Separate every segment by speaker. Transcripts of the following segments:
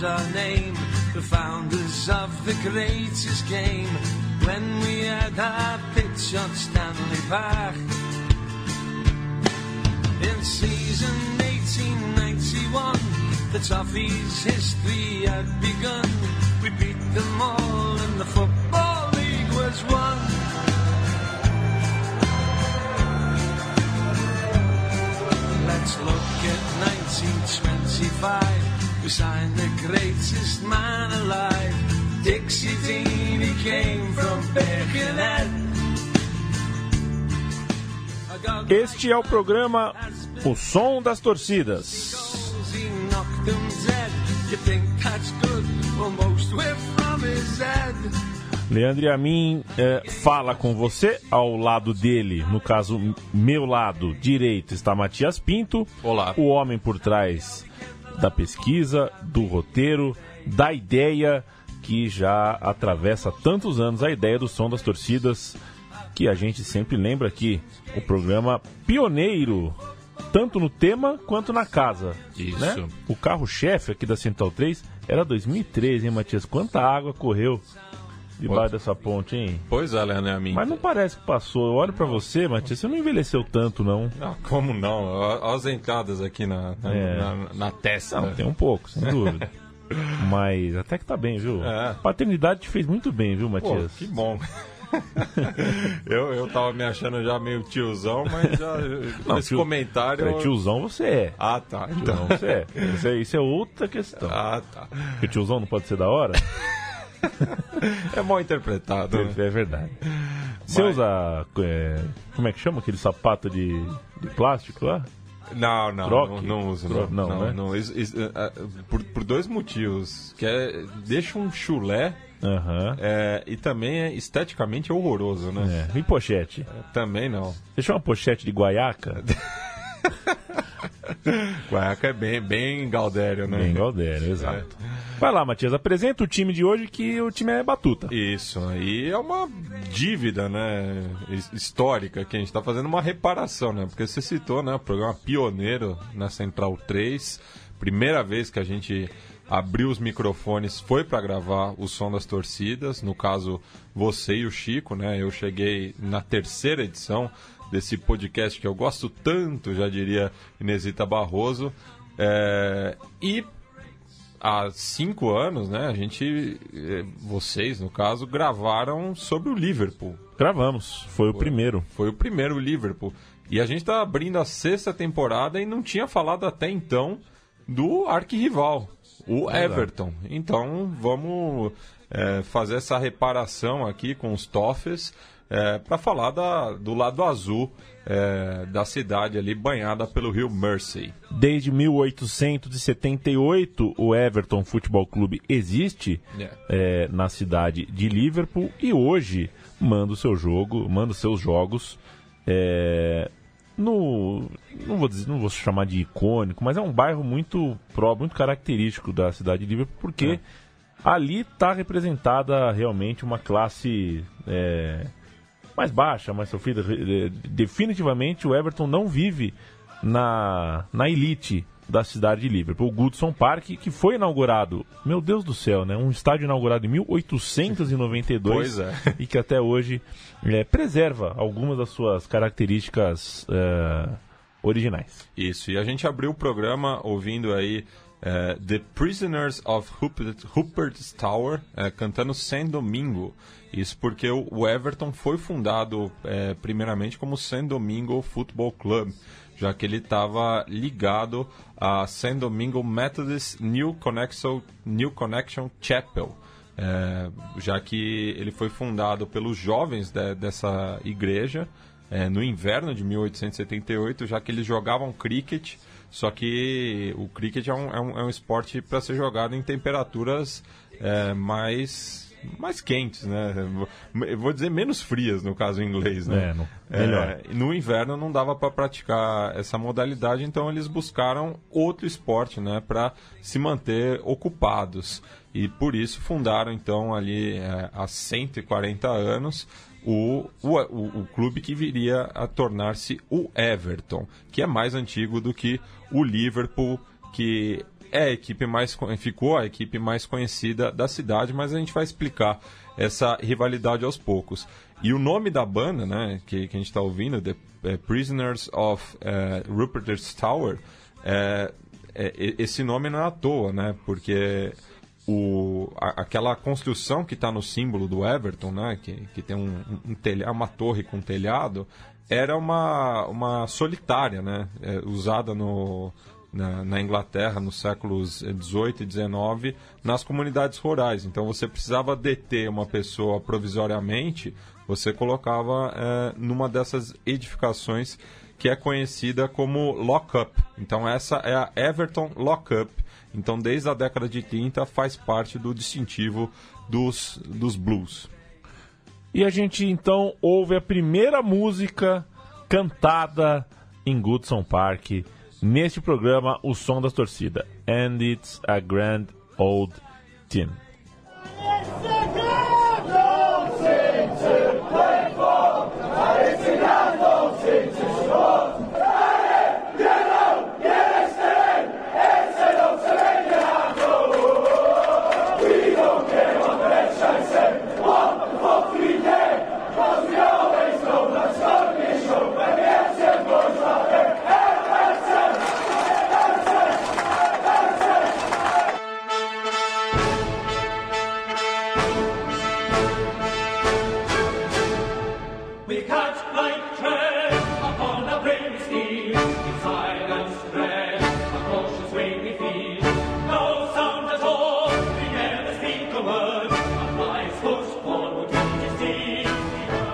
Speaker 1: was our name, the founders of the greatest game. When we had our pitch on Stanley Park. In season 1891, the Toffees' history had begun. We beat them all and the Football League was won. Let's look at 1925. We signed the greatest man alive. Dixie Dean, he came from Birkenhead.
Speaker 2: Este é o programa O Som das Torcidas. Leandro Amin eh, fala com você ao lado dele, no caso, meu lado direito está Matias Pinto.
Speaker 3: Olá.
Speaker 2: O homem por trás da pesquisa, do roteiro, da ideia que já atravessa há tantos anos a ideia do som das torcidas, que a gente sempre lembra aqui. O programa pioneiro, tanto no tema quanto na casa.
Speaker 3: Isso.
Speaker 2: né? O carro-chefe aqui da Central 3 era 2013, hein, Matias? Quanta água correu debaixo dessa ponte, hein?
Speaker 3: Pois é, Leandro Amin.
Speaker 2: Mas não parece que passou. Eu olho pra você, Matias, você não envelheceu tanto, não.
Speaker 3: Ah, como não? Ó As entradas aqui na, na,
Speaker 2: É.
Speaker 3: na- na testa.
Speaker 2: Não, tem um pouco, sem dúvida. Mas até que tá bem, viu?
Speaker 3: É.
Speaker 2: Paternidade te fez muito bem, viu,
Speaker 3: Pô,
Speaker 2: Matias?
Speaker 3: que bom. eu, eu tava me achando já meio tiozão, mas já
Speaker 2: Não,
Speaker 3: esse
Speaker 2: tio-
Speaker 3: comentário.
Speaker 2: É, tiozão você é.
Speaker 3: Ah, tá. Então.
Speaker 2: Não, você é. Isso, é. isso é outra questão.
Speaker 3: Ah, tá.
Speaker 2: Porque tiozão não pode ser da hora?
Speaker 3: É mal interpretado. né?
Speaker 2: É verdade. Você
Speaker 3: Mas-
Speaker 2: usa. é, como é que chama aquele sapato de, de plástico lá?
Speaker 3: Não, não, não, não uso. Não,
Speaker 2: não,
Speaker 3: não,
Speaker 2: né?
Speaker 3: não. Isso- isso, é, é, por, por dois motivos. Que é, deixa um chulé
Speaker 2: Aham.
Speaker 3: é, e também é esteticamente horroroso, né?
Speaker 2: É. E pochete?
Speaker 3: Também não.
Speaker 2: Deixa uma pochete de guaiaca?
Speaker 3: Guaiaca é bem, bem Galdério, né?
Speaker 2: Bem Galdério, exato. Vai lá, Matias, apresenta o time de hoje que o time é batuta.
Speaker 3: Isso, aí é uma dívida, né, his- histórica que a gente está fazendo uma reparação, né? Porque você citou, né, o programa pioneiro na Central 3, primeira vez que a gente abriu os microfones foi para gravar o som das torcidas, no caso você e o Chico, né? Eu cheguei na terceira edição desse podcast que eu gosto tanto, já diria Inesita Barroso, é, e há cinco anos, né, a gente, eh, vocês no caso, gravaram sobre o Liverpool.
Speaker 2: Gravamos, foi o primeiro.
Speaker 3: Foi o primeiro Liverpool. E a gente tá abrindo a sexta temporada e não tinha falado até então do arquirrival, o Everton. Então vamos eh, fazer essa reparação aqui com os Toffees para falar da- do lado azul eh, da cidade ali banhada pelo rio Mersey.
Speaker 2: Desde 1878, o Everton Futebol Clube existe
Speaker 3: É.
Speaker 2: é, na cidade de Liverpool e hoje manda o seu jogo, manda os seus jogos é, no não vou dizer, não vou chamar de icônico, mas é um bairro muito pró, muito característico da cidade de Liverpool porque ali está representada realmente uma classe é, mais baixa, mais sofrida. Eh, Definitivamente o Everton não vive na, na elite da cidade de Liverpool. O Goodson Park, que foi inaugurado, meu Deus do céu, né? Um estádio inaugurado em 1892
Speaker 3: Pois é.
Speaker 2: e que até hoje eh, preserva algumas das suas características eh, originais.
Speaker 3: Isso, e a gente abriu o programa ouvindo aí eh, The Prisoners of Rupert, Rupert's Tower eh, cantando San Domingo. Isso porque o, Everton foi fundado eh, primeiramente como San Domingo Football Club, já que ele estava ligado a San Domingo Methodist New Connection, New Connection Chapel. Já que ele foi fundado pelos jovens de- dessa igreja no inverno de 1878, já que eles jogavam cricket, só que o cricket é um, é um, é um esporte para ser jogado em temperaturas é, mais, mais quentes, né? Eu vou dizer menos frias, no caso em inglês, né?
Speaker 2: É, no- melhor.
Speaker 3: É, no inverno não dava para praticar essa modalidade, então eles buscaram outro esporte, né, para se manter ocupados. E por isso fundaram então ali é, há 140 anos o, o, o, o clube que viria a tornar-se o Everton, que é mais antigo do que o Liverpool, que é a equipe mais ficou a equipe mais conhecida da cidade, mas a gente vai explicar essa rivalidade aos poucos. E o nome da banda, né, que, que a gente está ouvindo, The é, Prisoners of é, Rupert's Tower, é, é, esse nome não é à toa, né? Porque o, a, aquela construção que está no símbolo do Everton, né? Que, que tem um, um telha, uma torre com telhado, era uma, uma solitária, né? É, usada no, na, na, Inglaterra nos séculos 18 e 19 nas comunidades rurais. Então você precisava deter uma pessoa provisoriamente, você colocava é, numa dessas edificações que é conhecida como Lockup. Então essa é a Everton Lockup. Então desde a década de 30 faz parte do distintivo dos, dos blues.
Speaker 2: E a gente então ouve a primeira música cantada em Goodson Park neste programa O Som das Torcidas. And it's a grand old team.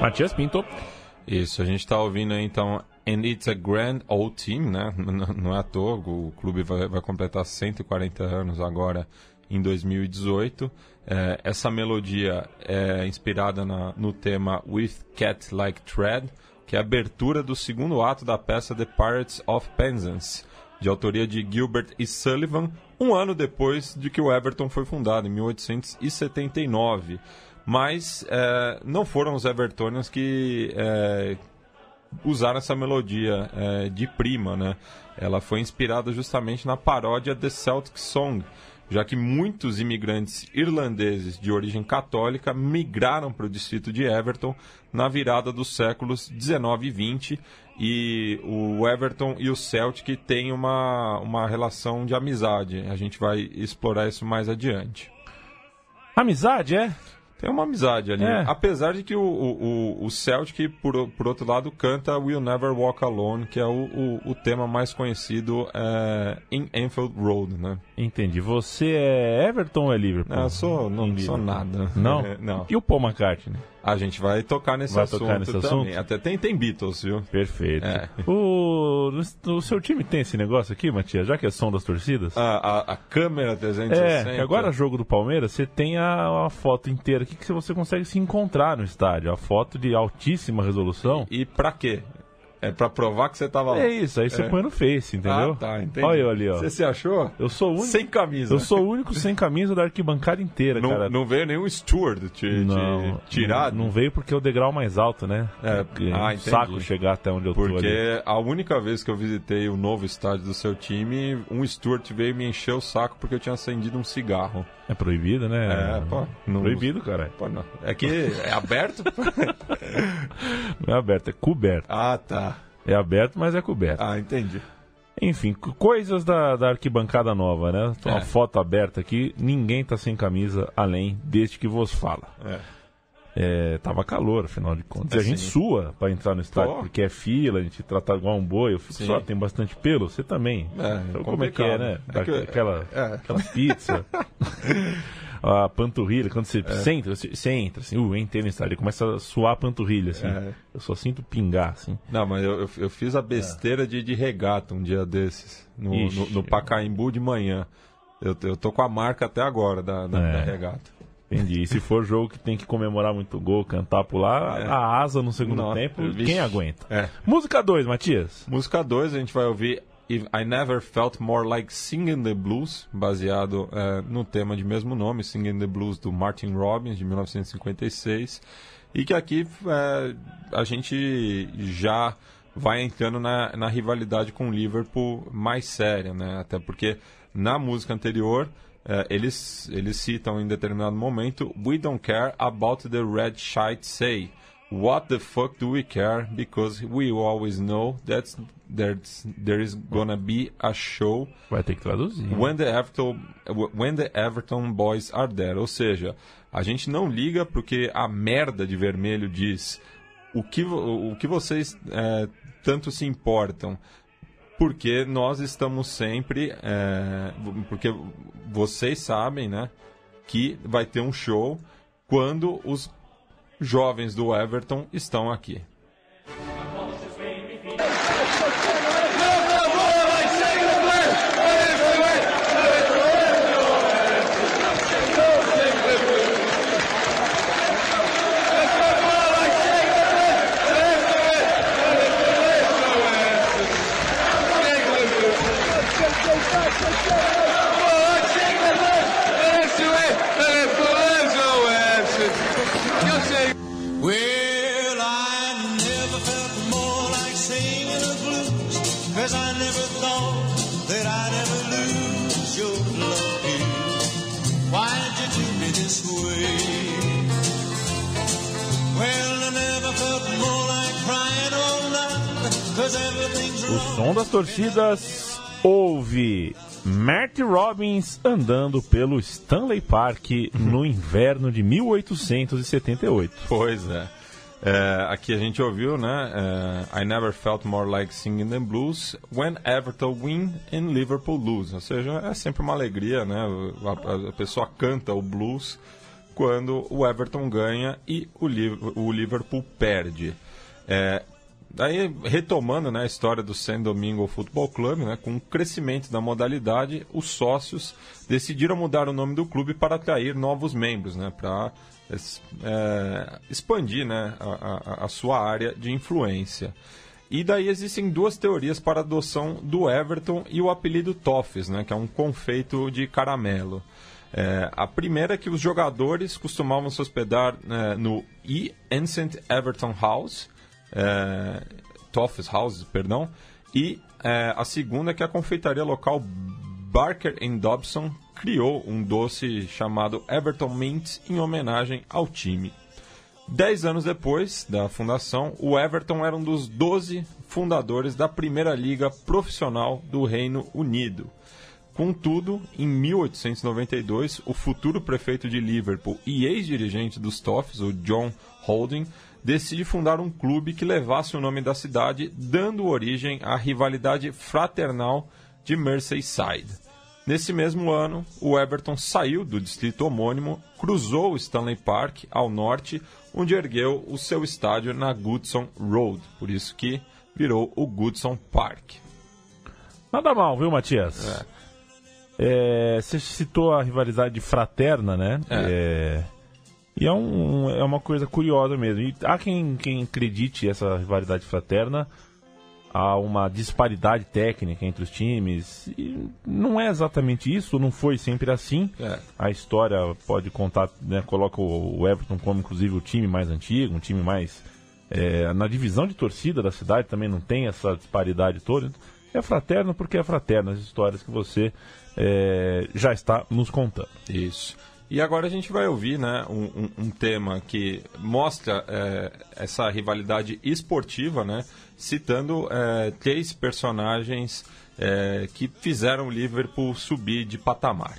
Speaker 2: Matias Pinto.
Speaker 3: Isso, a gente está ouvindo aí, então And It's a Grand Old Team, né? Não é à toa, o clube vai, vai completar 140 anos agora em 2018. É, essa melodia é inspirada na, no tema With Cat Like Thread, que é a abertura do segundo ato da peça The Pirates of Penzance, de autoria de Gilbert E. Sullivan, um ano depois de que o Everton foi fundado, em 1879 mas é, não foram os Evertonians que é, usaram essa melodia é, de prima, né? Ela foi inspirada justamente na paródia The Celtic Song, já que muitos imigrantes irlandeses de origem católica migraram para o distrito de Everton na virada dos séculos 19 e 20 e o Everton e o Celtic têm uma, uma relação de amizade. A gente vai explorar isso mais adiante.
Speaker 2: Amizade, é?
Speaker 3: Tem uma amizade ali. É. Apesar de que o, o, o Celtic, por, por outro lado, canta We'll Never Walk Alone, que é o, o, o tema mais conhecido é, em Enfield Road, né?
Speaker 2: Entendi. Você é Everton ou é Liverpool?
Speaker 3: Não, sou, não sou nada.
Speaker 2: Não?
Speaker 3: não.
Speaker 2: E o Paul McCartney?
Speaker 3: A gente vai tocar nesse
Speaker 2: vai
Speaker 3: assunto
Speaker 2: tocar nesse
Speaker 3: também.
Speaker 2: Assunto?
Speaker 3: Até tem, tem Beatles, viu?
Speaker 2: Perfeito. É. O, o seu time tem esse negócio aqui, Matias? Já que é som das torcidas?
Speaker 3: A, a, a câmera 360.
Speaker 2: É, agora jogo do Palmeiras, você tem a, a, foto inteira aqui que você consegue se encontrar no estádio. A foto de altíssima resolução.
Speaker 3: E, e pra quê? É pra provar que você tava lá.
Speaker 2: É isso, aí você é. põe no Face, entendeu?
Speaker 3: Ah, tá, entendi.
Speaker 2: Olha eu ali, ó.
Speaker 3: Você se achou?
Speaker 2: Eu sou o único.
Speaker 3: Sem camisa.
Speaker 2: Eu sou o único sem camisa da arquibancada inteira,
Speaker 3: não,
Speaker 2: cara.
Speaker 3: Não veio nenhum steward te,
Speaker 2: não,
Speaker 3: te tirar?
Speaker 2: Não, não, veio porque é o degrau mais alto, né?
Speaker 3: É, ah,
Speaker 2: um saco chegar até onde eu
Speaker 3: porque
Speaker 2: tô ali.
Speaker 3: Porque a única vez que eu visitei o novo estádio do seu time, um steward veio me encher o saco porque eu tinha acendido um cigarro.
Speaker 2: É proibido, né?
Speaker 3: É, pô.
Speaker 2: Não... Proibido, cara.
Speaker 3: Pô, não. É que é aberto?
Speaker 2: não é aberto, é coberto.
Speaker 3: Ah, tá.
Speaker 2: É aberto, mas é coberto.
Speaker 3: Ah, entendi.
Speaker 2: Enfim, coisas da, da arquibancada nova, né? Uma é. foto aberta aqui, ninguém tá sem camisa além deste que vos fala.
Speaker 3: É.
Speaker 2: É, tava calor, afinal de contas. É, a gente sua para entrar no estádio, Pô. porque é fila, a gente trata igual um boi. Eu fico sim. só, tem bastante pelo, você também.
Speaker 3: É,
Speaker 2: então, como é que é, né?
Speaker 3: É que,
Speaker 2: aquela,
Speaker 3: é.
Speaker 2: aquela pizza. a panturrilha, quando você, é. você entra, você, você, entra, assim, uh, entrei no estádio, começa a suar a panturrilha, assim. É. Eu só sinto pingar, assim.
Speaker 3: Não, mas eu, eu, eu fiz a besteira é. de, de regata um dia desses, no, Ixi, no, no Pacaembu de manhã. Eu, eu tô com a marca até agora da, da, da
Speaker 2: é.
Speaker 3: regata.
Speaker 2: Entendi. E se for jogo que tem que comemorar muito gol, cantar, pular, é. a asa no segundo Nossa, tempo, vixe. quem aguenta?
Speaker 3: É.
Speaker 2: Música 2, Matias.
Speaker 3: Música 2, a gente vai ouvir I Never Felt More Like Singing the Blues, baseado é, no tema de mesmo nome, Singing the Blues, do Martin Robbins, de 1956. E que aqui é, a gente já vai entrando na, na rivalidade com o Liverpool mais séria, né? Até porque na música anterior, é, eles, eles citam em determinado momento: We don't care about the red shite say. What the fuck do we care? Because we always know that there's, there is gonna be a show
Speaker 2: Vai ter que traduzir.
Speaker 3: when the Everton when the Everton boys are there. Ou seja, a gente não liga porque a merda de vermelho diz o que, o que vocês é, tanto se importam. Porque nós estamos sempre. é, porque vocês sabem, né? Que vai ter um show quando os jovens do Everton estão aqui.
Speaker 1: Well, I never felt more like singing the blues, cause I never thought that I'd ever lose your love, dear. Why'd you do me this way? Well, I never felt more like crying all night, cause everything's
Speaker 2: O
Speaker 1: wrong.
Speaker 2: som das torcidas ouve Marty Robbins andando pelo Stanley Park no inverno de 1878.
Speaker 3: Pois é. É, aqui a gente ouviu, né? é, I never felt more like singing the blues when Everton win and Liverpool lose. Ou seja, é sempre uma alegria, né? A, a pessoa canta o blues quando o Everton ganha e o, o Liverpool perde. É, Daí, retomando né, a história do San Domingo Futebol Clube, né, com o crescimento da modalidade, os sócios decidiram mudar o nome do clube para atrair novos membros, né, para é, expandir né, a, a- a sua área de influência. E daí existem duas teorias para a adoção do Everton e o apelido Toffees, né, que é um confeito de caramelo. É, a primeira é que os jogadores costumavam se hospedar né, no E. Ancient Everton House, é, Toffees House, perdão, e é, a segunda é que a confeitaria local Barker Dobson criou um doce chamado Everton Mint em homenagem ao time. Dez anos depois da fundação, o Everton era um dos 12 fundadores da primeira liga profissional do Reino Unido. Contudo, em 1892, o futuro prefeito de Liverpool e ex-dirigente dos Toffs, o John Holding, decide fundar um clube que levasse o nome da cidade, dando origem à rivalidade fraternal de Merseyside. Nesse mesmo ano, o Everton saiu do distrito homônimo, cruzou o Stanley Park ao norte, onde ergueu o seu estádio na Goodson Road, por isso que virou o Goodson Park.
Speaker 2: Nada mal, viu, Matias? É, você citou a rivalidade fraterna, né? É, e é, um, é uma coisa curiosa mesmo. E há quem, quem acredite essa rivalidade fraterna há uma disparidade técnica entre os times. E não é exatamente isso, não foi sempre assim.
Speaker 3: É.
Speaker 2: A história pode contar, né, coloca o Everton como inclusive o time mais antigo, um time mais. é, na divisão de torcida da cidade também não tem essa disparidade toda. É fraterno porque é fraterno, as histórias que você é, já está nos contando.
Speaker 3: Isso. E agora a gente vai ouvir né, um, um- um tema que mostra é, essa rivalidade esportiva, né, citando é, três personagens é, que fizeram o Liverpool subir de patamar.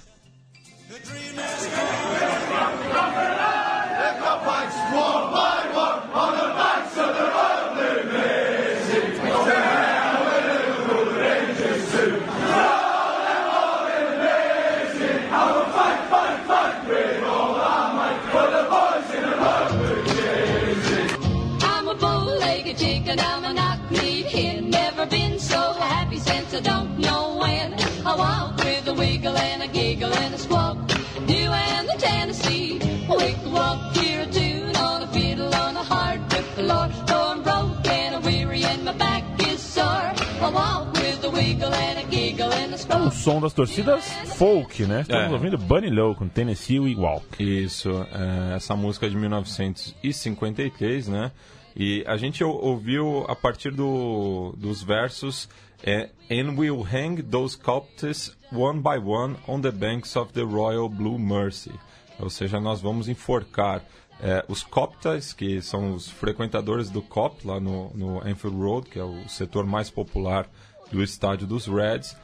Speaker 2: É um som das torcidas folk, né? Estamos
Speaker 3: É.
Speaker 2: ouvindo Bunny Low com Tennessee We Walk.
Speaker 3: Isso, é, essa música é de 1953, né? E a gente ou- ouviu a partir do, dos versos é, And we'll hang those copters one by one on the banks of the Royal Blue Mercy. Ou seja, nós vamos enforcar é, os coptas, que são os frequentadores do COP, lá no, no Anfield Road, que é o setor mais popular do estádio dos Reds,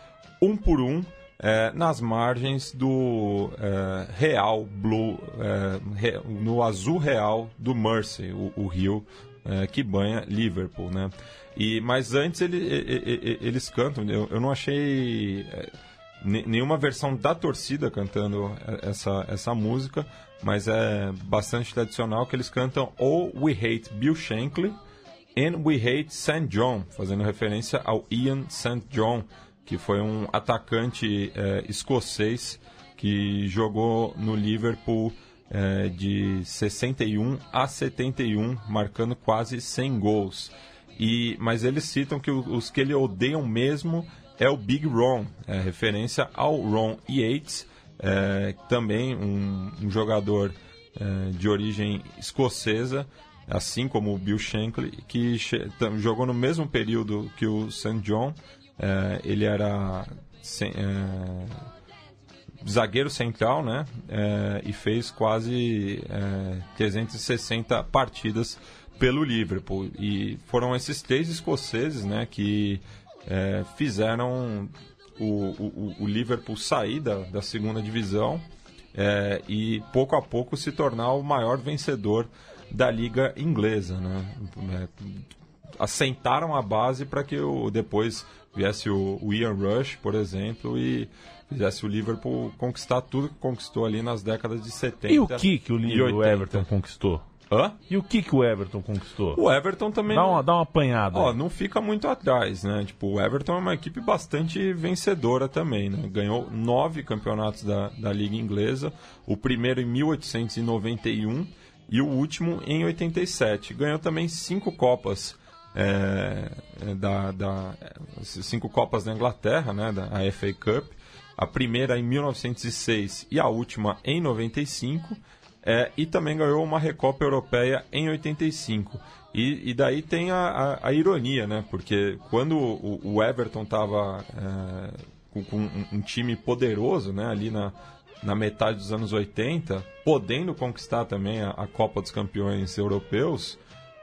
Speaker 3: um por um, é, nas margens do é, Real Blue, é, re- no azul real do Mersey, o, o rio é, que banha Liverpool, né? E, mas antes ele- e- e- e- eles cantam, eu, eu não achei é, ne- nenhuma versão da torcida cantando essa, essa música, mas é bastante tradicional que eles cantam Oh We Hate Bill Shankly and We Hate St. John, fazendo referência ao Ian St. John, que foi um atacante é, escocês que jogou no Liverpool é, de 61 a 71, marcando quase 100 gols. E, mas eles citam que os que ele odeiam mesmo é o Big Ron, é, referência ao Ron Yates, é, também um, um jogador de origem escocesa, assim como o Bill Shankly, que jogou no mesmo período que o St. John. É, ele era sem- é, zagueiro central, né? É, e fez quase é, 360 partidas pelo Liverpool. E foram esses três escoceses, né, que fizeram o, o, o Liverpool sair da, da segunda divisão e pouco a pouco se tornar o maior vencedor da liga inglesa, né? É, assentaram a base para que o, depois viesse o, o Ian Rush, por exemplo, e fizesse o Liverpool conquistar tudo que conquistou ali nas décadas de 70
Speaker 2: E o que que o, Li- o
Speaker 3: 80.
Speaker 2: Everton conquistou?
Speaker 3: Hã?
Speaker 2: E o que que o Everton conquistou?
Speaker 3: O Everton também
Speaker 2: Dá
Speaker 3: não-
Speaker 2: uma, dá uma apanhada.
Speaker 3: Ó,
Speaker 2: aí.
Speaker 3: não fica muito atrás, né? Tipo, o Everton é uma equipe bastante vencedora também, né? Ganhou nove campeonatos da, da Liga Inglesa, o primeiro em 1891 e o último em 87. Ganhou também cinco Copas é, é, da, da é, cinco Copas da Inglaterra, né? Da a FA Cup. A primeira em 1906 e a última em 95. É, e também ganhou uma Recopa Europeia em 85. E, e daí tem a, a- a ironia, né? Porque quando o, o Everton estava com, com um, um time poderoso, né? Ali na, na metade dos anos 80, podendo conquistar também a, a Copa dos Campeões Europeus,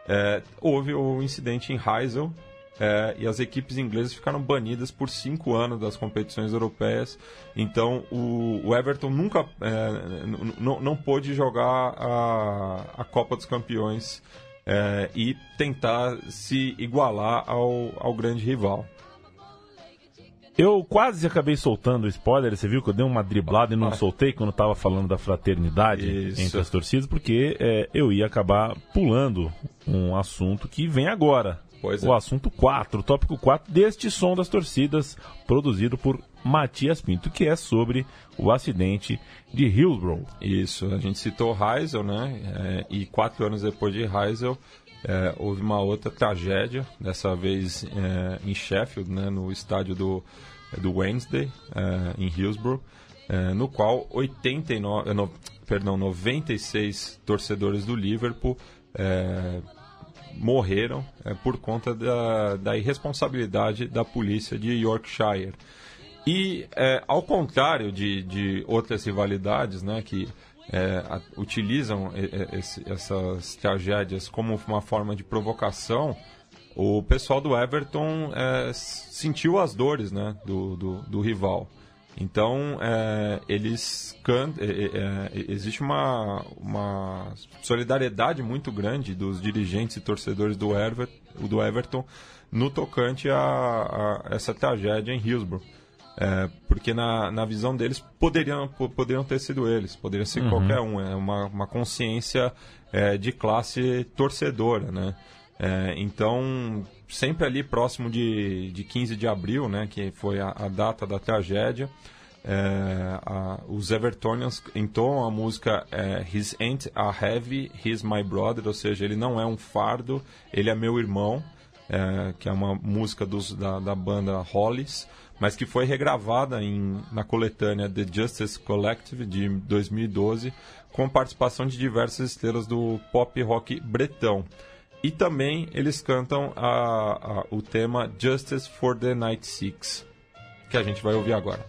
Speaker 3: é, houve o incidente em Heysel é, e as equipes inglesas ficaram banidas por cinco anos das competições europeias. Então o, o Everton nunca é, não pôde jogar a, a Copa dos Campeões é, e tentar se igualar ao, ao grande rival.
Speaker 2: Eu quase acabei soltando o spoiler, você viu que eu dei uma driblada e não soltei quando estava falando da fraternidade
Speaker 3: Isso.
Speaker 2: entre as torcidas, porque é, eu ia acabar pulando um assunto que vem agora.
Speaker 3: Pois
Speaker 2: o
Speaker 3: é.
Speaker 2: assunto 4, o tópico 4 deste som das torcidas, produzido por Matias Pinto, que é sobre o acidente de Hillsborough.
Speaker 3: Isso, a gente citou Heysel, né? É, e quatro anos depois de Heysel, é, houve uma outra tragédia, dessa vez é, em Sheffield, né? no estádio do, do Wednesday, é, em Hillsborough, é, no qual 89, é, no, perdão, 96 torcedores do Liverpool é, morreram por conta da, da irresponsabilidade da polícia de Yorkshire. E ao contrário de, de outras rivalidades, né, que é, a- utilizam e- e- esse- essas tragédias como uma forma de provocação, o pessoal do Everton é, sentiu as dores, né, do, do, do rival. Então é, eles cantam, existe uma, uma solidariedade muito grande dos dirigentes e torcedores do, Ever, do Everton no tocante a, a essa tragédia em Hillsborough. É, porque na, na visão deles poderiam, po- poderiam ter sido eles, poderia ser qualquer um. É uma, uma consciência é, de classe torcedora, né? É, então, sempre ali próximo de, de 15 de abril, né, que foi a, a data da tragédia, é, a- os Evertonians entoam a música é, His ain't a heavy, he's my brother, ou seja, ele não é um fardo, ele é meu irmão. É, que é uma música dos, da, da banda Hollies, mas que foi regravada em, na coletânea The Justice Collective de 2012, com participação de diversas estrelas do pop rock bretão. E também eles cantam a, a, o tema Justice for the Night Six, que a gente vai ouvir agora.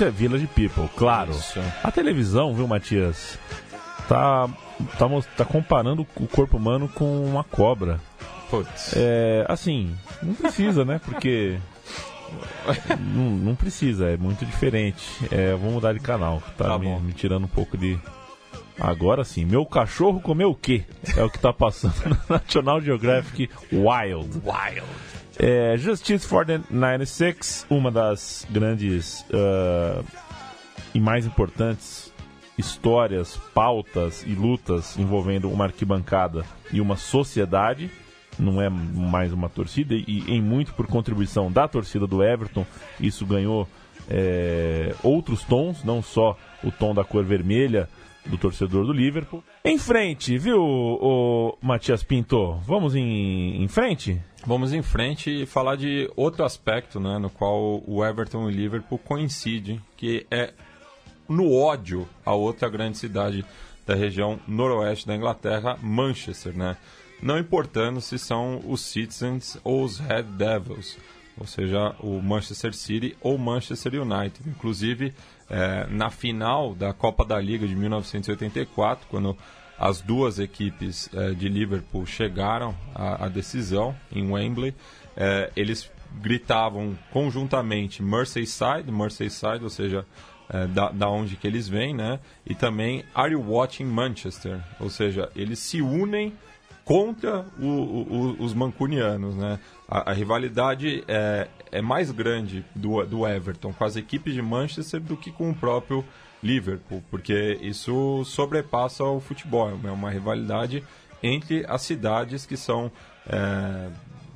Speaker 2: Isso é Village People, claro.
Speaker 3: Isso.
Speaker 2: A televisão, viu, Matias? Tá, tá, tá comparando o corpo humano com uma cobra.
Speaker 3: Putz.
Speaker 2: É, assim, não precisa, né? Porque. não, não precisa, é muito diferente. É, vou mudar de canal, tá,
Speaker 3: Tá
Speaker 2: me, me tirando um pouco de. Agora sim, meu cachorro comeu o quê? É o que tá passando no National Geographic Wild.
Speaker 3: Wild.
Speaker 2: É, Justice for the 96, uma das grandes ah, e mais importantes histórias, pautas e lutas envolvendo uma arquibancada e uma sociedade. Não é mais uma torcida, e em muito por contribuição da torcida do Everton, isso ganhou é, outros tons, não só o tom da cor vermelha do torcedor do Liverpool. Em frente, viu, o Matias Pinto? Vamos em, em frente?
Speaker 3: Vamos em frente e falar de outro aspecto, né, no qual o Everton e o Liverpool coincidem, que é no ódio a outra grande cidade da região noroeste da Inglaterra, Manchester, né? Não importando se são os Citizens ou os Red Devils, ou seja, o Manchester City ou Manchester United. Inclusive, eh, na final da Copa da Liga de 1984, quando as duas equipes eh, de Liverpool chegaram à, à decisão em Wembley, eh, eles gritavam conjuntamente Merseyside, Merseyside, ou seja, eh, da, da onde que eles vêm, né? E também Are You Watching Manchester? Ou seja, eles se unem contra o- o- os mancunianos, né? A, a rivalidade é, é mais grande do, do Everton com as equipes de Manchester do que com o próprio Liverpool, porque isso sobrepassa o futebol, é uma rivalidade entre as cidades que são é,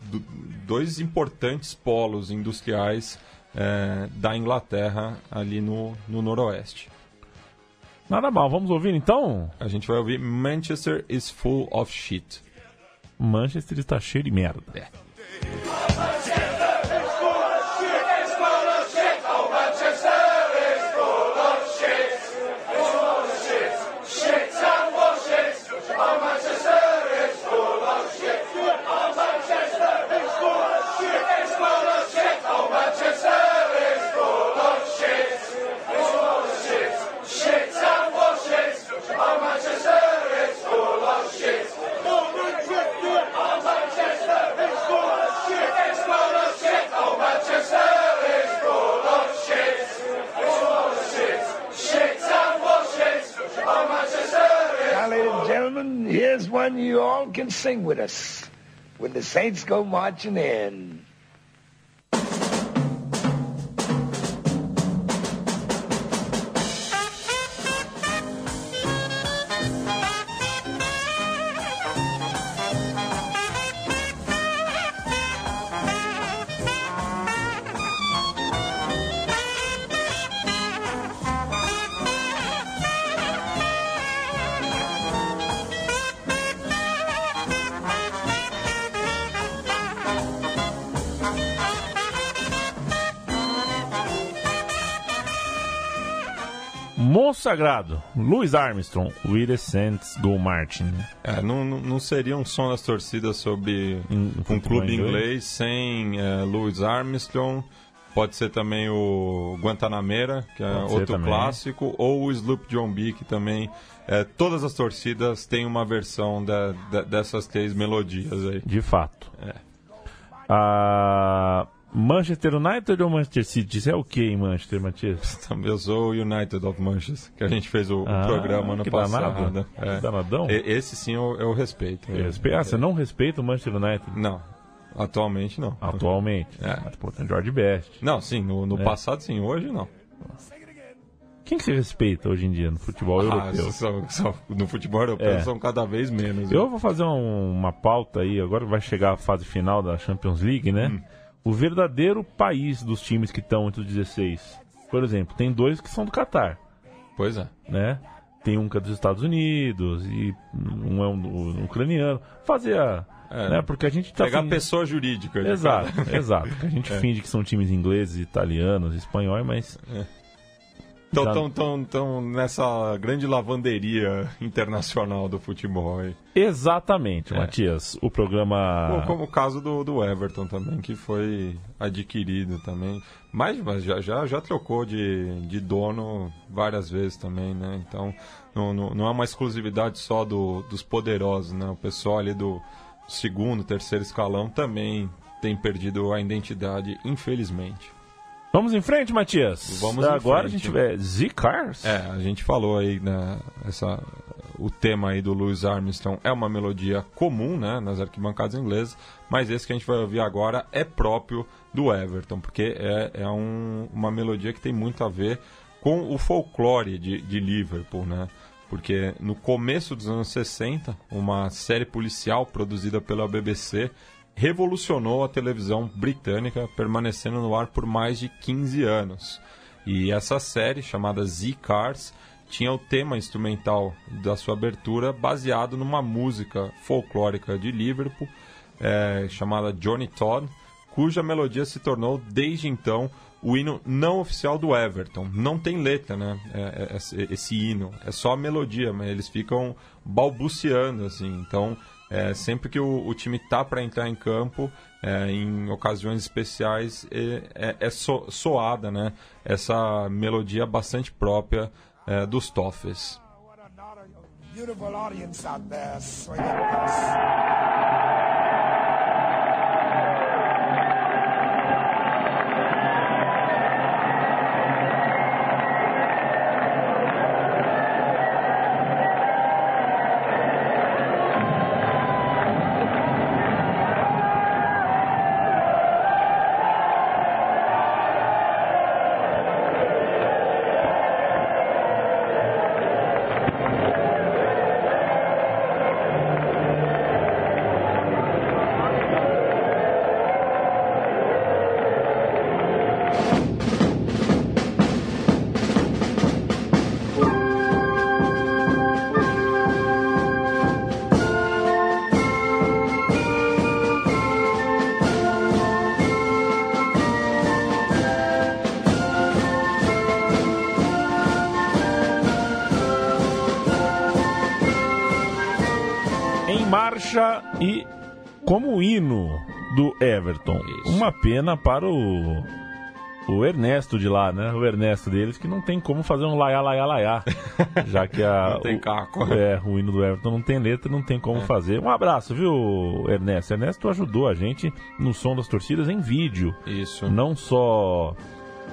Speaker 3: do- dois importantes polos industriais é, da Inglaterra ali no, no noroeste.
Speaker 2: Nada mal, vamos ouvir então?
Speaker 3: A gente vai ouvir Manchester is full of shit.
Speaker 2: Manchester está cheio de merda.
Speaker 4: Now, sing with us. When the Saints go marching in.
Speaker 2: Sagrado, Louis Armstrong, the Saints Go Martin.
Speaker 3: É, não, não- seria um som das torcidas sobre um
Speaker 2: futebol
Speaker 3: clube
Speaker 2: inglês?
Speaker 3: sem é, Louis Armstrong. Pode ser também o Guantanamera, que é
Speaker 2: Pode
Speaker 3: outro clássico, ou o Sloop John B, que também é, todas as torcidas têm uma versão da- da- dessas três melodias aí.
Speaker 2: De fato.
Speaker 3: É.
Speaker 2: A Manchester United ou Manchester City? Isso é o que em Manchester, Matias?
Speaker 3: Também Eu sou o United of Manchester, que a gente fez o, o
Speaker 2: Ah,
Speaker 3: programa ano
Speaker 2: que
Speaker 3: passado.
Speaker 2: danado.
Speaker 3: É.
Speaker 2: Danadão.
Speaker 3: E- Esse sim eu, eu respeito.
Speaker 2: Respe- Ah, você não respeita o Manchester United?
Speaker 3: Não, atualmente não.
Speaker 2: Atualmente.
Speaker 3: É.
Speaker 2: Mas, George Best.
Speaker 3: Não, sim, no, no
Speaker 2: É.
Speaker 3: passado sim, hoje não.
Speaker 2: Quem que você respeita hoje em dia no futebol
Speaker 3: Ah,
Speaker 2: europeu?
Speaker 3: são- no futebol europeu
Speaker 2: É.
Speaker 3: são cada vez menos.
Speaker 2: Eu vou fazer um- uma pauta aí, agora vai chegar a fase final da Champions League, né?
Speaker 3: Hum.
Speaker 2: O verdadeiro país dos times que estão entre os 16. Por exemplo, tem dois que são do Catar,
Speaker 3: Pois é.
Speaker 2: né? Tem um que é dos Estados Unidos e um é um, um ucraniano. Fazer a.
Speaker 3: É.
Speaker 2: Né? Porque a gente tá.
Speaker 3: Pegar pessoa jurídica. de
Speaker 2: Exato,
Speaker 3: cada-
Speaker 2: exato. Que a gente
Speaker 3: É.
Speaker 2: finge que são times ingleses, italianos, espanhóis, mas.
Speaker 3: Então
Speaker 2: Já-
Speaker 3: tão, tão, nessa grande lavanderia internacional do futebol aí.
Speaker 2: Exatamente,
Speaker 3: É.
Speaker 2: Matias. O programa.
Speaker 3: Pô, Como o caso do, do Everton também, que foi adquirido também. Mas, mas já, já, já trocou de, de dono várias vezes também, né? Então não, não, não é uma exclusividade só do, dos poderosos, né? O pessoal ali do segundo, terceiro escalão também tem perdido a identidade, infelizmente.
Speaker 2: Vamos em frente, Matias.
Speaker 3: Vamos em
Speaker 2: Agora
Speaker 3: frente.
Speaker 2: a gente vê Z-Cars.
Speaker 3: É, a gente falou aí, né, essa, o tema aí do Louis Armstrong é uma melodia comum, né, nas arquibancadas inglesas, mas esse que a gente vai ouvir agora é próprio do Everton, porque é, é um- uma melodia que tem muito a ver com o folclore de, de Liverpool, né, porque no começo dos anos 60, uma série policial produzida pela BBC revolucionou a televisão britânica, permanecendo no ar por mais de 15 anos. E essa série, chamada Z-Cars, tinha o tema instrumental da sua abertura baseado numa música folclórica de Liverpool, eh, chamada Johnny Todd, cuja melodia se tornou, desde então, o hino não oficial do Everton. Não tem letra, né? É- é- esse, esse hino. É só a melodia, mas eles ficam balbuciando, assim. Então, é, sempre que o, o time tá para entrar em campo, é, em ocasiões especiais, é, é- so- soada, né? Essa melodia bastante própria é, dos
Speaker 4: of beautiful audience out there swinging
Speaker 2: hino do Everton.
Speaker 3: Isso.
Speaker 2: Uma pena para o. O Ernesto de lá, né? O Ernesto deles que não tem como fazer um laiá, laiá, laiá. já que a.
Speaker 3: Não tem
Speaker 2: o-
Speaker 3: caco.
Speaker 2: É, o hino do Everton não tem letra, não tem como fazer. Um abraço, viu, Ernesto? Ernesto ajudou a gente no som das torcidas em vídeo.
Speaker 3: Isso.
Speaker 2: Não só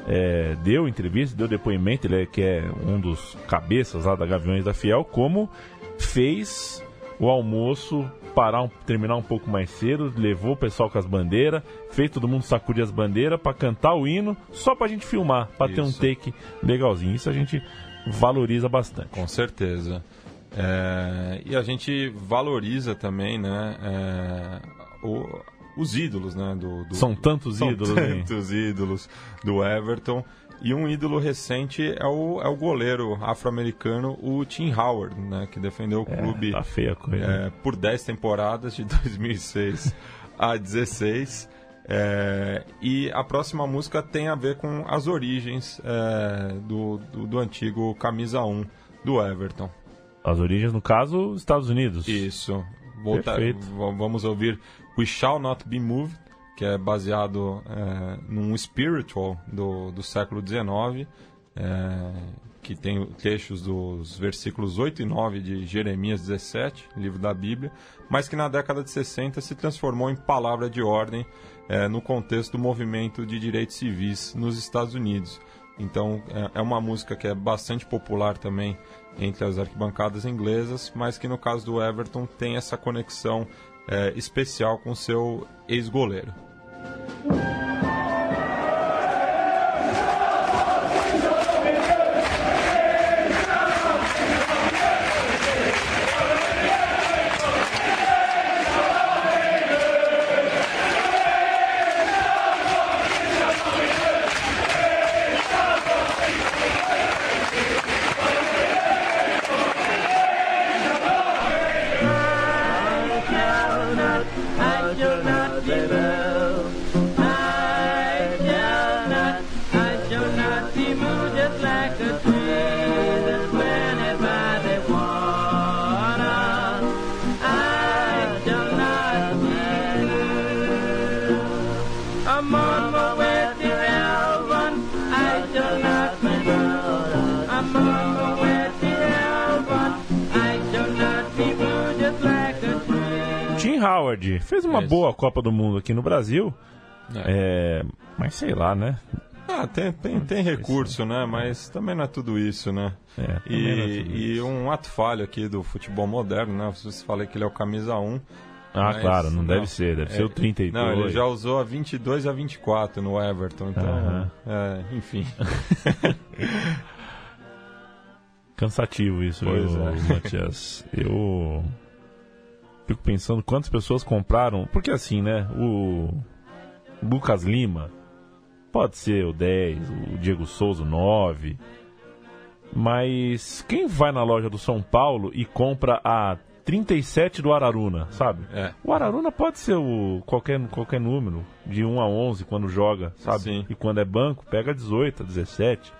Speaker 2: é, deu entrevista, deu depoimento, ele é, que é um dos cabeças lá da Gaviões da Fiel, como fez o almoço parar, um- terminar um pouco mais cedo, levou o pessoal com as bandeiras, fez todo mundo sacudir as bandeiras para cantar o hino, só pra gente filmar, pra ter um take legalzinho. Isso a gente valoriza bastante.
Speaker 3: Com certeza. É, e a gente valoriza também, né, é, o- os ídolos, né, do, do-
Speaker 2: São tantos
Speaker 3: são
Speaker 2: ídolos, hein?
Speaker 3: tantos ídolos do Everton. E um ídolo recente é o, é o goleiro afro-americano, o Tim Howard, né, que defendeu o clube
Speaker 2: Tá feia coisa.
Speaker 3: é, por 10 temporadas, de 2006 a 16. É, e a próxima música tem a ver com as origens é, do, do, do antigo camisa 1 do Everton.
Speaker 2: As origens, no caso, Estados Unidos.
Speaker 3: Isso. Volta,
Speaker 2: Perfeito.
Speaker 3: vamos ouvir We Shall Not Be Moved, que é baseado é, num spiritual do, do século XIX, é, que tem trechos dos versículos 8 e 9 de Jeremias 17, livro da Bíblia, mas que na década de 60 se transformou em palavra de ordem é, no contexto do movimento de direitos civis nos Estados Unidos. Então é- é uma música que é bastante popular também entre as arquibancadas inglesas, mas que no caso do Everton tem essa conexão é, especial com seu ex-goleiro.
Speaker 5: I
Speaker 2: fez uma boa Copa do Mundo aqui no Brasil. É, mas sei lá, né?
Speaker 3: Ah, tem, tem, tem recurso, né? Mas também não é tudo isso, né?
Speaker 2: É, não é
Speaker 3: E,
Speaker 2: tudo
Speaker 3: e
Speaker 2: isso.
Speaker 3: um ato falho aqui do futebol moderno, né? Você falei que ele é o camisa 1.
Speaker 2: Ah,
Speaker 3: mas-
Speaker 2: claro, não, deve ser, deve ser o 32.
Speaker 3: Não, ele já usou a 22 e a 24 no Everton, então, é, enfim.
Speaker 2: Cansativo isso,
Speaker 3: Pois
Speaker 2: viu,
Speaker 3: é.
Speaker 2: Matias? Eu fico pensando quantas pessoas compraram. Porque assim, né? O Lucas Lima pode ser o 10, o Diego Souza o 9. Mas quem vai na loja do São Paulo e compra a 37 do Araruna, sabe?
Speaker 3: É.
Speaker 2: O Araruna pode ser o qualquer, qualquer número, de 1 a 11 quando joga, sabe?
Speaker 3: Sim.
Speaker 2: E quando é banco, pega 18, 17.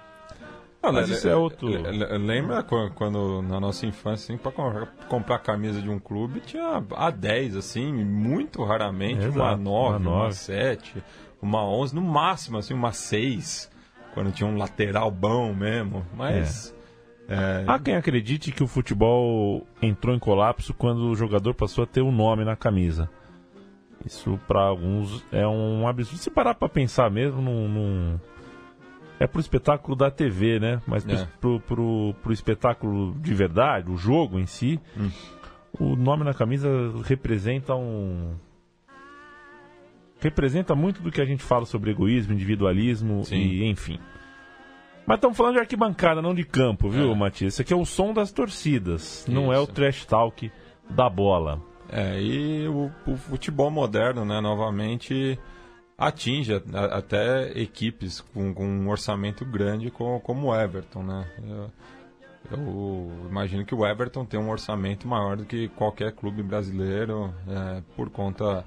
Speaker 3: Ah,
Speaker 2: Mas
Speaker 3: le-
Speaker 2: isso é outro-
Speaker 3: le- le- Lembra quando, quando na nossa infância, assim, pra com- comprar camisa de um clube, tinha a 10, assim, muito raramente, uma
Speaker 2: Exato,
Speaker 3: 9,
Speaker 2: uma
Speaker 3: uma,
Speaker 2: nove.
Speaker 3: 7, uma 11, no máximo, assim, uma 6, quando tinha um lateral bom mesmo, mas... é,
Speaker 2: Há quem acredite que o futebol entrou em colapso quando o jogador passou a ter um nome na camisa. Isso para alguns é um absurdo. Se parar para pensar mesmo, não, não- é pro espetáculo da TV, né? Mas pro,
Speaker 3: É.
Speaker 2: pro, pro, pro espetáculo de verdade, o jogo em si,
Speaker 3: Hum.
Speaker 2: o nome na camisa representa um representa muito do que a gente fala sobre egoísmo, individualismo
Speaker 3: Sim.
Speaker 2: e enfim. Mas estamos falando de arquibancada, não de campo, viu,
Speaker 3: É.
Speaker 2: Matias? Esse aqui é o som das torcidas, não é o
Speaker 3: Isso.
Speaker 2: trash talk da bola.
Speaker 3: É, e o, o futebol moderno, né, novamente atinge até equipes com, com um orçamento grande como, como o Everton, né? Eu, eu imagino que o Everton tem um orçamento maior do que qualquer clube brasileiro, é, por conta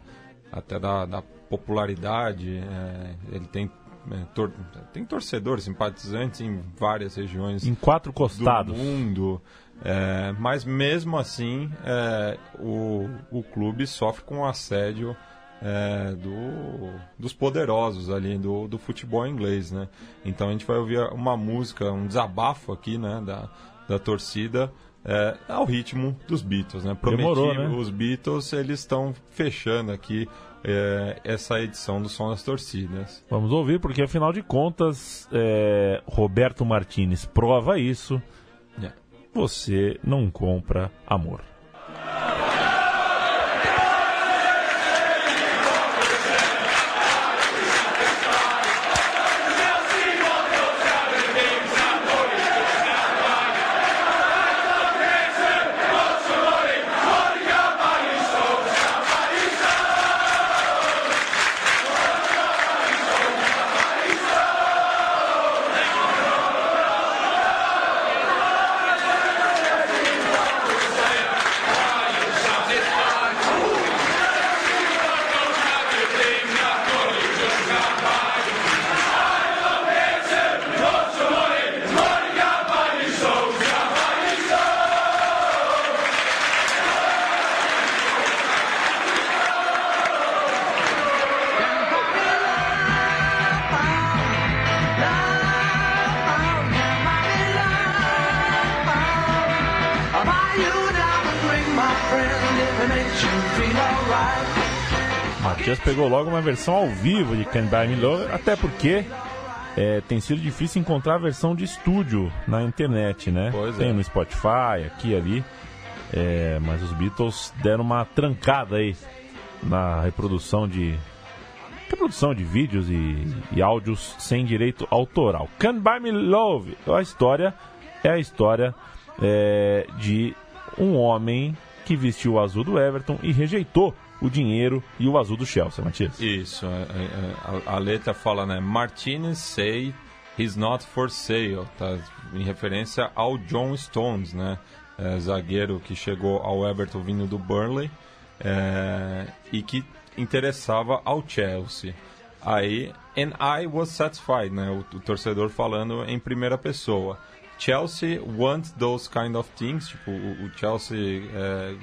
Speaker 3: até da, da popularidade. é, ele tem, é, tor- tem torcedores, simpatizantes em várias regiões
Speaker 2: Em quatro
Speaker 3: do
Speaker 2: costados.
Speaker 3: mundo. É, mas mesmo assim, é, o, o clube sofre com assédio é, do, dos poderosos ali do, do futebol inglês, né? Então a gente vai ouvir uma música, um desabafo aqui, né, da, da torcida é, ao ritmo dos Beatles, né? Prometi,
Speaker 2: Demorou, né?
Speaker 3: os Beatles eles estão fechando aqui é, essa edição do Som das Torcidas.
Speaker 2: Vamos ouvir, porque afinal de contas, é, Roberto Martinez prova isso. Você não compra amor. Pegou logo uma versão ao vivo de Can't Buy Me Love, até porque é, tem sido difícil encontrar a versão de estúdio na internet, né?
Speaker 3: Pois
Speaker 2: tem
Speaker 3: é.
Speaker 2: no Spotify, aqui e ali. É, mas os Beatles deram uma trancada aí na reprodução de reprodução de vídeos e, e áudios sem direito autoral. Can't Buy Me Love, a história é a história é, de um homem que vestiu o azul do Everton e rejeitou o dinheiro e o azul do Chelsea, Matias.
Speaker 3: Isso, é, é, é, a, a letra fala, né? Martinez say he's not for sale, tá? Em referência ao John Stones, né? É, zagueiro que chegou ao Everton vindo do Burnley é, e que interessava ao Chelsea. Aí, and I was satisfied, né? O, o torcedor falando em primeira pessoa. Chelsea wants those kind of things, tipo, o, o Chelsea é,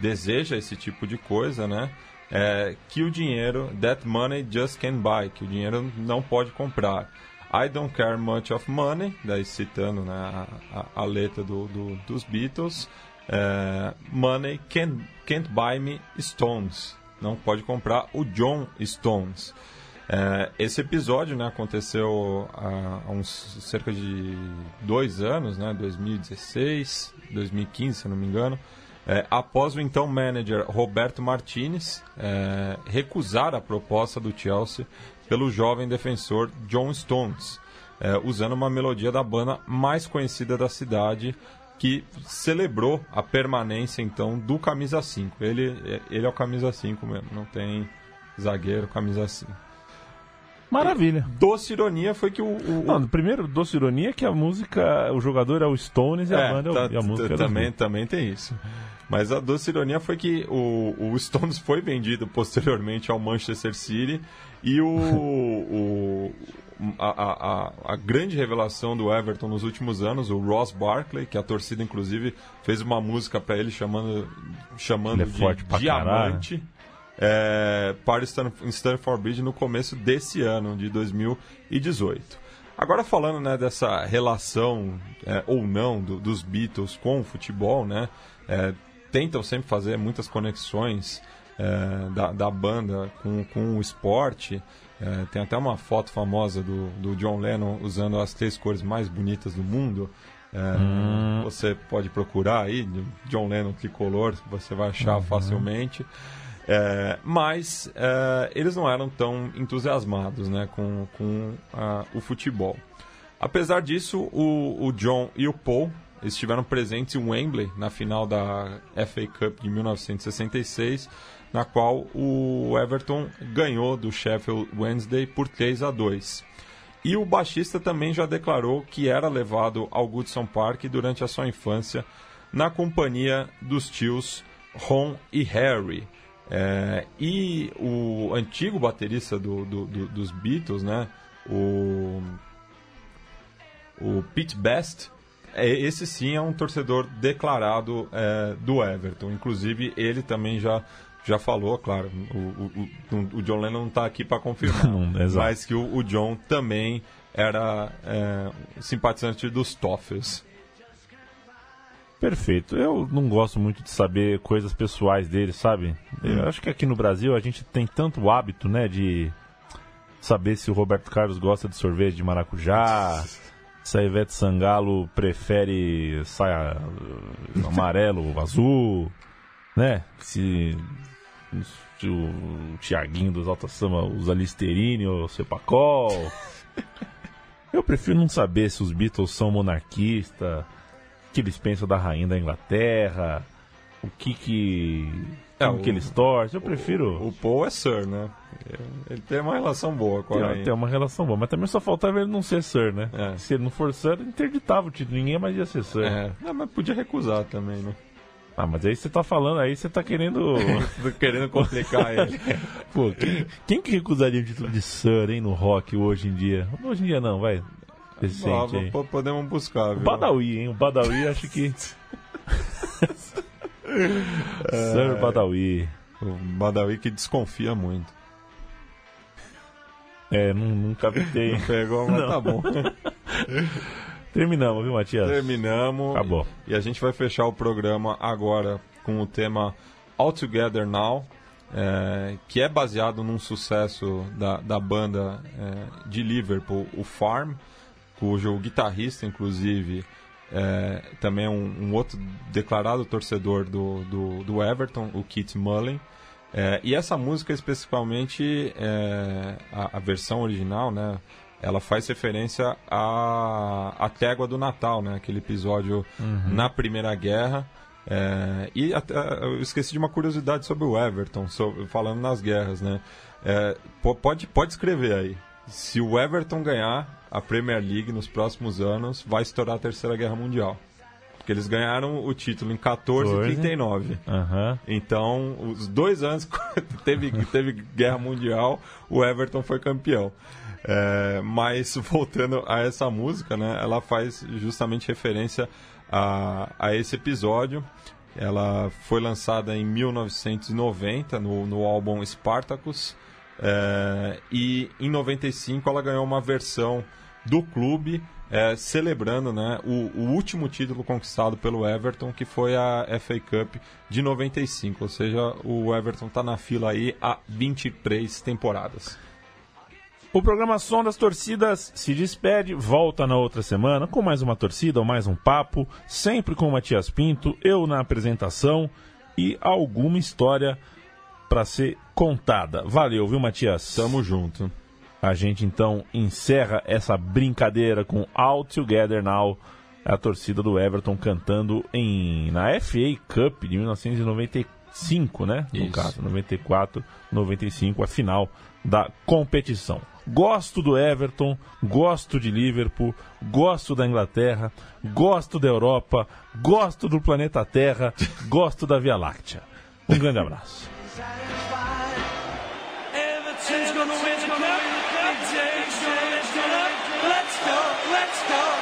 Speaker 3: deseja esse tipo de coisa, né? É, que o dinheiro, that money just can buy, que o dinheiro não pode comprar. I don't care much of money, daí citando né, a, a, letra do, do- dos Beatles. É, money can, can't buy me Stones, não pode comprar o John Stones. É, esse episódio né, aconteceu há, há uns cerca de dois anos, né, 2016, 2015, se não me engano, é, após o então manager Roberto Martinez é, recusar a proposta do Chelsea pelo jovem defensor John Stones, é, usando uma melodia da banda mais conhecida da cidade, que celebrou a permanência então do camisa 5. Ele, ele é o camisa 5 mesmo, não tem zagueiro camisa 5.
Speaker 2: Maravilha.
Speaker 3: Doce ironia foi que o. o-
Speaker 2: Não, primeiro, doce ironia é que a música, o jogador é o Stones e a
Speaker 3: É,
Speaker 2: banda é o-
Speaker 3: tá-
Speaker 2: e a música é
Speaker 3: também, também tem isso. Mas a doce ironia foi que o, o Stones foi vendido posteriormente ao Manchester City e o, o- a, a- a- a grande revelação do Everton nos últimos anos, o Ross Barkley, que a torcida inclusive fez uma música para ele chamando, chamando
Speaker 2: Ele é
Speaker 3: de Diamante. É, para Stanford Bridge no começo desse ano, de 2018. Agora falando né, dessa relação é, ou não do- dos Beatles com o futebol, né, é, tentam sempre fazer muitas conexões é, da, da banda com, com o esporte. É, tem até uma foto famosa do, do John Lennon usando as três cores mais bonitas do mundo. É, Você pode procurar aí, John Lennon tricolor, você vai achar facilmente. É, mas é, eles não eram tão entusiasmados né, com, com ah, o futebol. Apesar disso, o, o John e o Paul estiveram presentes em Wembley na final da FA Cup de 1966, na qual o Everton ganhou do Sheffield Wednesday por 3 a 2. E o baixista também já declarou que era levado ao Goodson Park durante a sua infância na companhia dos tios Ron e Harry. É, e o antigo baterista do- do- do- dos Beatles, né, o, o Pete Best, é, esse sim é um torcedor declarado é, do Everton. Inclusive, ele também já, já falou, claro, o, o, o- John Lennon não está aqui para confirmar, mas que o, o John também era é, simpatizante dos Toffees.
Speaker 2: Perfeito. Eu não gosto muito de saber coisas pessoais dele, sabe? Eu acho que aqui no Brasil a gente tem tanto hábito, né, de saber se o Roberto Carlos gosta de sorvete de maracujá, se a Ivete Sangalo prefere saia uh, amarelo ou azul, né? Se, se o Tiaguinho dos Alta Samba usa Listerine ou Cepacol. Eu prefiro não saber se os Beatles são monarquistas, que eles pensam da rainha da Inglaterra, o que que.
Speaker 3: É,
Speaker 2: como
Speaker 3: o-
Speaker 2: que eles torcem. Eu prefiro.
Speaker 3: O Paul é Sir, né? Ele tem uma relação boa com a rainha.
Speaker 2: ter uma relação boa, mas também só faltava ele não ser Sir, né?
Speaker 3: É.
Speaker 2: Se ele não for Sir, interditava o título, ninguém mais ia ser Sir.
Speaker 3: É, não, mas podia recusar também, né?
Speaker 2: Ah, mas aí você tá falando, aí você tá querendo.
Speaker 3: Querendo complicar ele.
Speaker 2: Pô, quem, quem que recusaria o título de Sir, hein, no rock hoje em dia? Hoje em dia não, vai.
Speaker 3: Ah,
Speaker 2: Recente aí.
Speaker 3: po- podemos buscar,
Speaker 2: O
Speaker 3: viu?
Speaker 2: Badawi, hein? O Badawi acho que. Sir Badawi.
Speaker 3: O Badawi que desconfia muito.
Speaker 2: É, nu- nunca vitei.
Speaker 3: Pegou, mas tá bom.
Speaker 2: Terminamos, viu, Matias?
Speaker 3: Terminamos.
Speaker 2: Acabou.
Speaker 3: E a gente vai fechar o programa agora com o tema All Together Now. é, que é baseado num sucesso da, da banda é, de Liverpool, o Farm, cujo guitarrista, inclusive, é, também é um, um outro declarado torcedor do, do, do Everton, o Keith Mullen. É, e essa música especificamente, é, a, a versão original, né? Ela faz referência à, à Tégua do Natal, né? Aquele episódio na Primeira Guerra. É, e até, eu esqueci de uma curiosidade sobre o Everton, sobre- falando nas guerras, né? É, po- pode, pode escrever aí. Se o Everton ganhar a Premier League nos próximos anos, vai estourar a Terceira Guerra Mundial. Porque eles ganharam o título em 14 e 39.
Speaker 2: Aham.
Speaker 3: Então, os dois anos que teve, teve guerra mundial, o Everton foi campeão. É, mas voltando a essa música, né, ela faz justamente referência a, a esse episódio. Ela foi lançada em 1990 no, no álbum Spartacus. É, e em 95 ela ganhou uma versão do clube é, celebrando né, o, o último título conquistado pelo Everton, que foi a FA Cup de 95. Ou seja, o Everton está na fila aí há 23 temporadas.
Speaker 2: O programa Som das Torcidas se despede, volta na outra semana com mais uma torcida ou mais um papo, sempre com o Matias Pinto, eu na apresentação e alguma história para ser contada. Valeu, viu, Matias?
Speaker 3: Tamo junto.
Speaker 2: A gente então encerra essa brincadeira com All Together Now, a torcida do Everton cantando em na FA Cup de 1995, né? No
Speaker 3: Isso.
Speaker 2: caso, 94, 95, a final da competição. Gosto do Everton, gosto de Liverpool, gosto da Inglaterra, gosto da Europa, gosto do planeta Terra, gosto da Via Láctea. Um grande abraço.
Speaker 6: Cup.